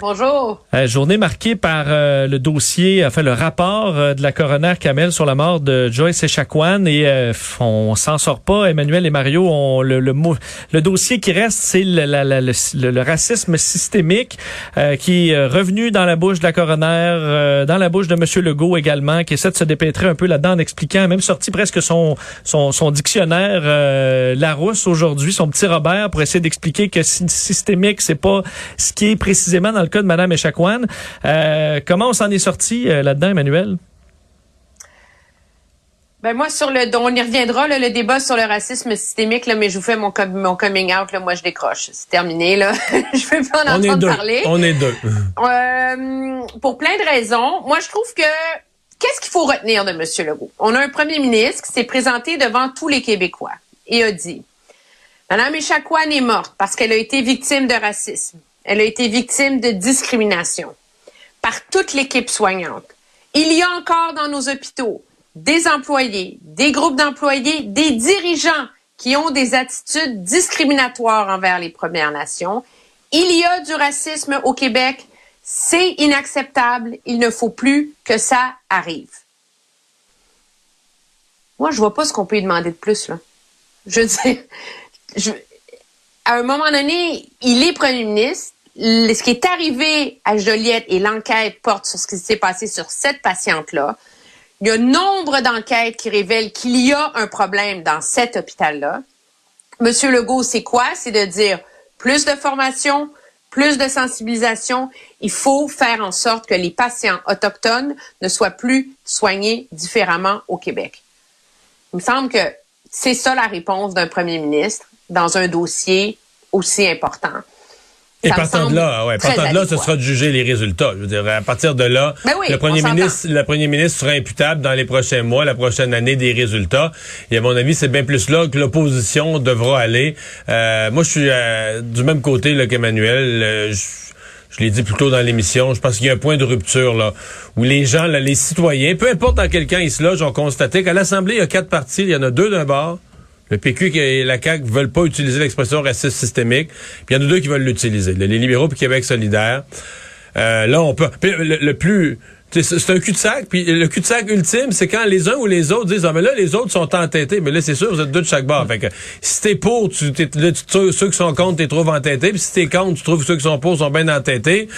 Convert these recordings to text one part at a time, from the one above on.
Bonjour. Euh, journée marquée par euh, le dossier, enfin le rapport euh, de la coroner Kamel sur la mort de Joyce Echaquan et euh, on s'en sort pas. Emmanuel et Mario, on, le, le, dossier qui reste, c'est le, racisme systémique qui est revenu dans la bouche de la coroner, dans la bouche de Monsieur Legault également, qui essaie de se dépêtrer un peu là-dedans en expliquant, même sorti presque son son, son dictionnaire aujourd'hui, son petit Robert, pour essayer d'expliquer que sy- systémique, c'est pas ce qui est précisément dans le cas de Madame Echaquan. Euh, comment on s'en est sorti euh, là-dedans, Emmanuel? Ben moi sur le on y reviendra là, le débat sur le racisme systémique là, mais je vous fais mon com- mon coming out là, moi je décroche, c'est terminé là. je veux pas en On entendre parler. On est deux. Euh, pour plein de raisons. Moi, je trouve que qu'est-ce qu'il faut retenir de M. Legault? On a un premier ministre qui s'est présenté devant tous les Québécois et a dit Madame Echaquan est morte parce qu'elle a été victime de racisme. Elle a été victime de discrimination par toute l'équipe soignante. Il y a encore dans nos hôpitaux des employés, des groupes d'employés, des dirigeants qui ont des attitudes discriminatoires envers les Premières Nations. Il y a du racisme au Québec. C'est inacceptable. Il ne faut plus que ça arrive. Moi, je vois pas ce qu'on peut lui demander de plus, là. Je veux dire, à un moment donné, il est premier ministre. Ce qui est arrivé à Joliette et l'enquête porte sur ce qui s'est passé sur cette patiente-là. Il y a nombre d'enquêtes qui révèlent qu'il y a un problème dans cet hôpital-là. Monsieur Legault, c'est quoi? C'est de dire plus de formation, plus de sensibilisation. Il faut faire en sorte que les patients autochtones ne soient plus soignés différemment au Québec. Il me semble que c'est ça la réponse d'un premier ministre dans un dossier aussi important. Et partant de là, ouais, partant de là, ce sera de juger les résultats. Je veux dire, à partir de là, Ben oui, le premier ministre, le premier ministre sera imputable dans les prochains mois, la prochaine année des résultats. Et à mon avis, c'est bien plus là que l'opposition devra aller. Euh, moi, je suis euh, du même côté qu'Emmanuel. Euh, je, je l'ai dit plus tôt dans l'émission, je pense qu'il y a un point de rupture là, où les gens, là, les citoyens, peu importe dans quel camp ils se logent, ont constaté qu'à l'Assemblée, il y a quatre partis, il y en a deux d'un bord. Le PQ et la CAQ veulent pas utiliser l'expression raciste systémique. Puis il y en a deux qui veulent l'utiliser. Les libéraux puis Québec solidaire. Euh, là, on peut. le plus. C'est un cul-de-sac, puis le cul-de-sac ultime, c'est quand les uns ou les autres disent Ah, mais là, les autres sont entêtés. Mais là, c'est sûr, vous êtes deux de chaque bord. Fait que si t'es pour, tu, là, tu ceux qui sont contre, t'es trouves entêtés. Puis si t'es contre, tu trouves que ceux qui sont pour sont bien entêtés.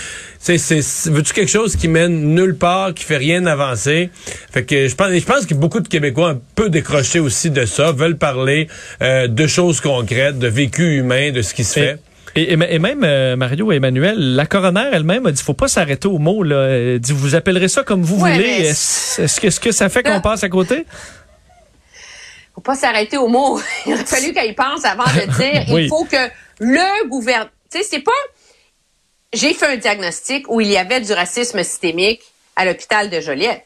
Veux-tu quelque chose qui mène nulle part, qui fait rien avancer? Fait que je pense, je pense que beaucoup de Québécois un peu décrochés aussi de ça, veulent parler euh, de choses concrètes, de vécu humain, de ce qui se fait. Et, même euh, Mario et Emmanuel, la coroner elle-même a dit faut pas s'arrêter aux mots. Là. Elle dit vous appellerez ça comme vous Ouais, voulez. mais- Est-ce que, est-ce que ça fait qu'on passe à côté? faut pas s'arrêter au mot. Il aurait fallu qu'elle pense avant de dire Oui. il faut que le gouvernement. Tu sais, c'est pas. J'ai fait un diagnostic où il y avait du racisme systémique à l'hôpital de Joliette.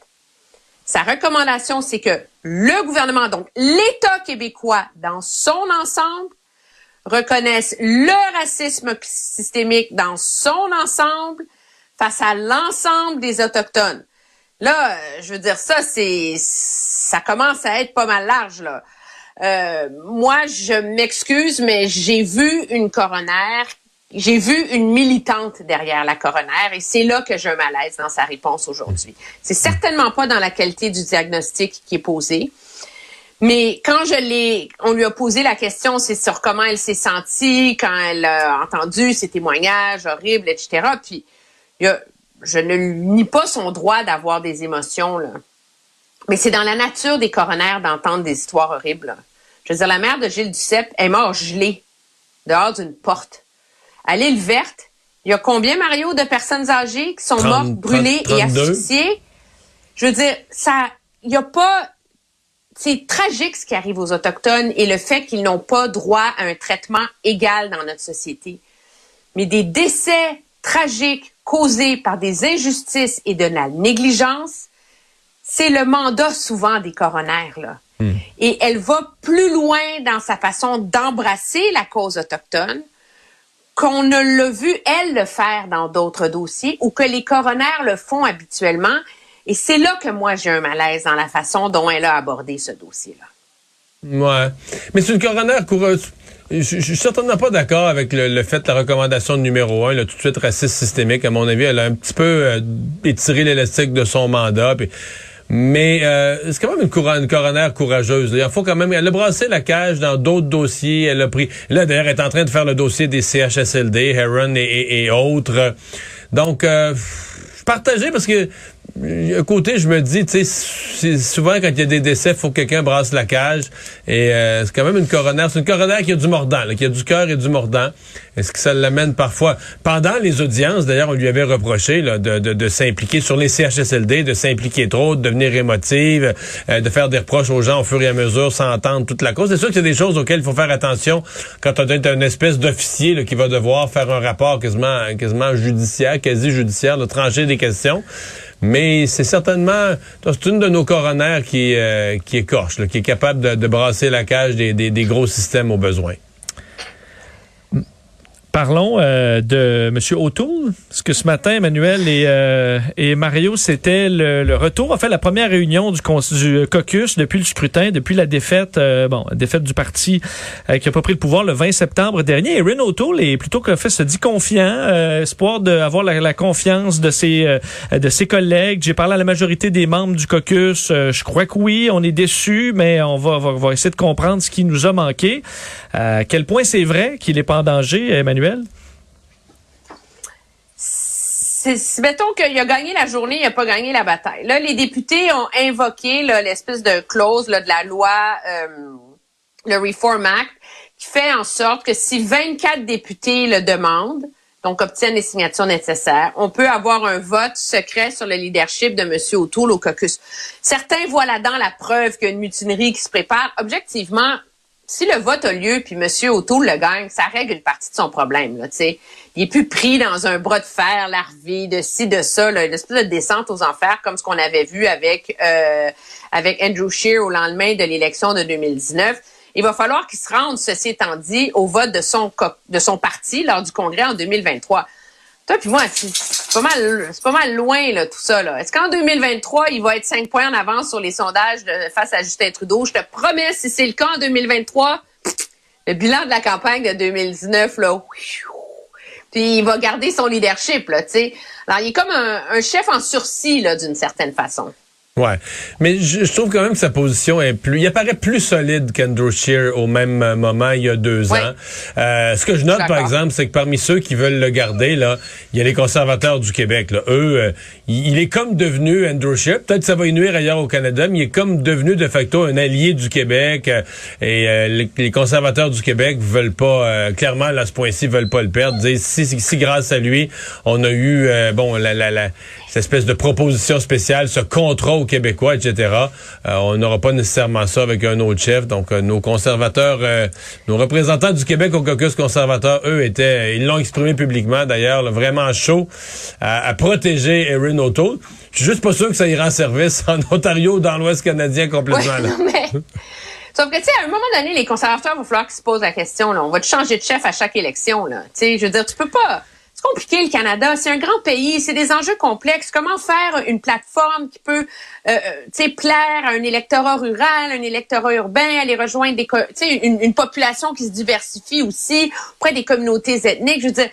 Sa recommandation, c'est que le gouvernement, donc l'État québécois dans son ensemble, reconnaisse le racisme systémique dans son ensemble face à l'ensemble des Autochtones. Là, euh, je veux dire, ça, c'est, ça commence à être pas mal large, là. Euh, moi, je m'excuse, mais j'ai vu une coroner, j'ai vu une militante derrière la coroner, et c'est là que j'ai un malaise dans sa réponse aujourd'hui. C'est certainement pas dans la qualité du diagnostic qui est posé. Mais quand je l'ai, on lui a posé la question, c'est sur comment elle s'est sentie quand elle a entendu ces témoignages horribles, etc. Puis, il y a, je ne nie pas son droit d'avoir des émotions, là. Mais c'est dans la nature des coronaires d'entendre des histoires horribles. là. Je veux dire, la mère de Gilles Duceppe est morte gelée dehors d'une porte. À l'île verte, il y a combien, Mario, de personnes âgées qui sont 30, mortes, brûlées 30, et 32? asphyxiées? Je veux dire, ça, il n'y a pas, c'est tragique ce qui arrive aux Autochtones et le fait qu'ils n'ont pas droit à un traitement égal dans notre société. Mais des décès tragiques causés par des injustices et de la négligence, c'est le mandat souvent des coronaires, là. Et elle va plus loin dans sa façon d'embrasser la cause autochtone qu'on ne l'a vu, elle, le faire dans d'autres dossiers ou que les coronaires le font habituellement. Et c'est là que moi, j'ai un malaise dans la façon dont elle a abordé ce dossier-là. Ouais. Mais c'est une coroner coureuse. Je, je suis certainement pas d'accord avec le, fait de la recommandation numéro un, là, tout de suite raciste systémique. À mon avis, elle a un petit peu euh, étiré l'élastique de son mandat. mais euh, c'est quand même une, coroner courageuse. Il faut quand même. Elle a brassé la cage dans d'autres dossiers. Elle a pris. Là, d'ailleurs, elle est en train de faire le dossier des CHSLD, Heron et, autres. Donc, euh, partagé parce que un côté, je me dis, tu sais, souvent quand il y a des décès, faut que quelqu'un brasse la cage. Et euh, c'est quand même une coroner. C'est une coroner qui a du mordant, qui a du cœur et du mordant. Est-ce que ça l'amène parfois? Pendant les audiences, d'ailleurs, on lui avait reproché là, de, de, de s'impliquer sur les CHSLD, de s'impliquer trop, de devenir émotive, euh, de faire des reproches aux gens au fur et à mesure sans entendre toute la cause. C'est sûr que c'est des choses auxquelles il faut faire attention quand on est une espèce d'officier qui va devoir faire un rapport quasiment, quasiment judiciaire, quasi judiciaire, de trancher des questions. Mais c'est certainement, c'est une de nos coronaires qui, euh, qui écorche, qui est capable de, brasser la cage des, des, des gros systèmes au besoin. Parlons euh, de M. O'Toole, parce que ce matin, Emmanuel et, euh, et Mario, c'était le, retour, en fait, la première réunion du, du caucus depuis le scrutin, depuis la défaite, euh, bon, défaite du parti qui a pas pris le pouvoir le 20 septembre dernier. Et Ren O'Toole est plutôt qu'en fait se dit confiant, espoir d'avoir la, la, confiance de ses de ses collègues. J'ai parlé à la majorité des membres du caucus. je crois que oui, on est déçus, mais on va, va, va, essayer de comprendre ce qui nous a manqué. à quel point c'est vrai qu'il est pas en danger, Emmanuel? Mettons qu'il a gagné la journée, il n'a pas gagné la bataille. Là, les députés ont invoqué l'espèce de clause de la loi, euh, le Reform Act, qui fait en sorte que si 24 députés le demandent, donc obtiennent les signatures nécessaires, on peut avoir un vote secret sur le leadership de M. O'Toole au caucus. Certains voient là-dedans la preuve qu'il y a une mutinerie qui se prépare. Objectivement, si le vote a lieu puis M. O'Toole le gagne, ça règle une partie de son problème. Là, sais. Il est plus pris dans un bras de fer larvé de ci, de ça, là, une espèce de descente aux enfers comme ce qu'on avait vu avec, euh, avec Andrew Scheer au lendemain de l'élection de 2019. Il va falloir qu'il se rende, ceci étant dit, au vote de son, de son parti lors du congrès en 2023. Toi puis moi, c'est pas mal, c'est pas mal loin là tout ça là. Est-ce qu'en 2023 il va être cinq points en avance sur les sondages face à Justin Trudeau? Je te promets, si c'est le cas en 2023, le bilan de la campagne de 2019 là, puis il va garder son leadership là, tu sais. Alors il est comme un, un chef en sursis là d'une certaine façon. Ouais, mais je, trouve quand même que sa position est plus, il apparaît plus solide qu'Andrew Shear au même euh, moment il y a deux ans. Euh, ce que je note par exemple, c'est que parmi ceux qui veulent le garder là, il y a les conservateurs du Québec. Là. Eux, euh, il, est comme devenu Andrew Shear. Peut-être que ça va y nuire ailleurs au Canada, mais il est comme devenu de facto un allié du Québec. et les, conservateurs du Québec veulent pas, clairement à ce point-ci, veulent pas le perdre. Dire, si, si, grâce à lui, on a eu bon la, la, la cette espèce de proposition spéciale, ce contrat aux Québécois, etc. Euh, on n'aura pas nécessairement ça avec un autre chef. Donc, euh, nos conservateurs, euh, nos représentants du Québec au caucus conservateur, eux, étaient, ils l'ont exprimé publiquement d'ailleurs, vraiment chaud à, protéger Erin O'Toole. Je suis juste pas sûr que ça ira en service en Ontario ou dans l'Ouest canadien complètement. Sauf que, tu sais, à un moment donné, les conservateurs, il va falloir qu'ils se posent la question, là. On va te changer de chef à chaque élection, là? Tu sais, je veux dire, tu peux pas c'est compliqué le Canada. C'est un grand pays, c'est des enjeux complexes. Comment faire une plateforme qui peut, euh, euh plaire à un électorat rural, un électorat urbain, aller rejoindre des, une, une population qui se diversifie aussi auprès des communautés ethniques? Je veux dire,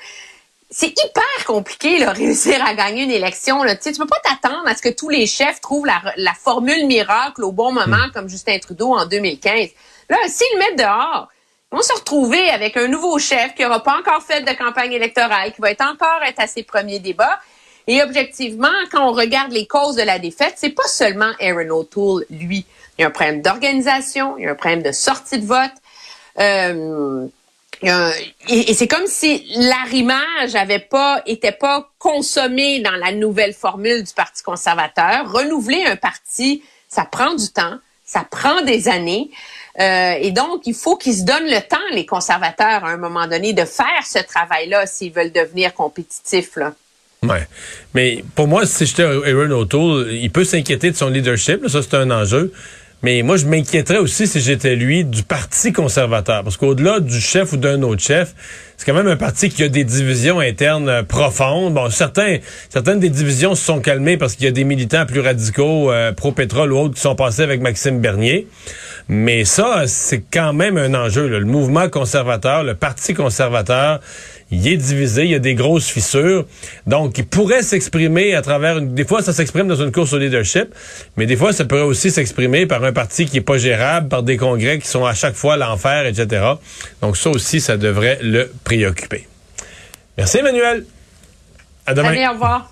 c'est hyper compliqué là, réussir à gagner une élection. Là. Tu, sais, tu peux pas t'attendre à ce que tous les chefs trouvent la, la formule miracle au bon moment, hmm. comme Justin Trudeau en 2015. Là, s'ils le mettent dehors, vont se retrouver avec un nouveau chef qui n'aura pas encore fait de campagne électorale, qui va être encore être à ses premiers débats. Et objectivement, quand on regarde les causes de la défaite, c'est pas seulement Aaron O'Toole, lui. Il y a un problème d'organisation, il y a un problème de sortie de vote. Euh, et, c'est comme si l'arrimage avait pas, était pas consommé dans la nouvelle formule du Parti conservateur. Renouveler un parti, ça prend du temps, ça prend des années. Euh, et donc, il faut qu'ils se donnent le temps, les conservateurs, à un moment donné, de faire ce travail-là s'ils veulent devenir compétitifs. Là. Ouais. Mais pour moi, si j'étais Aaron O'Toole, il peut s'inquiéter de son leadership. ça, c'est un enjeu. Mais moi, je m'inquiéterais aussi, si j'étais lui, du Parti conservateur. Parce qu'au-delà du chef ou d'un autre chef, c'est quand même un parti qui a des divisions internes euh, profondes. Bon, certains, certaines des divisions se sont calmées parce qu'il y a des militants plus radicaux, euh, pro-pétrole ou autres, qui sont passés avec Maxime Bernier. Mais ça, c'est quand même un enjeu. Le mouvement conservateur, le Parti conservateur, il est divisé, il y a des grosses fissures. Donc, il pourrait s'exprimer à travers une... Des fois, ça s'exprime dans une course au leadership, mais des fois, ça pourrait aussi s'exprimer par un parti qui est pas gérable, par des congrès qui sont à chaque fois l'enfer, etc. Donc, ça aussi, ça devrait le préoccuper. Merci, Emmanuel. À demain. Allez, au revoir.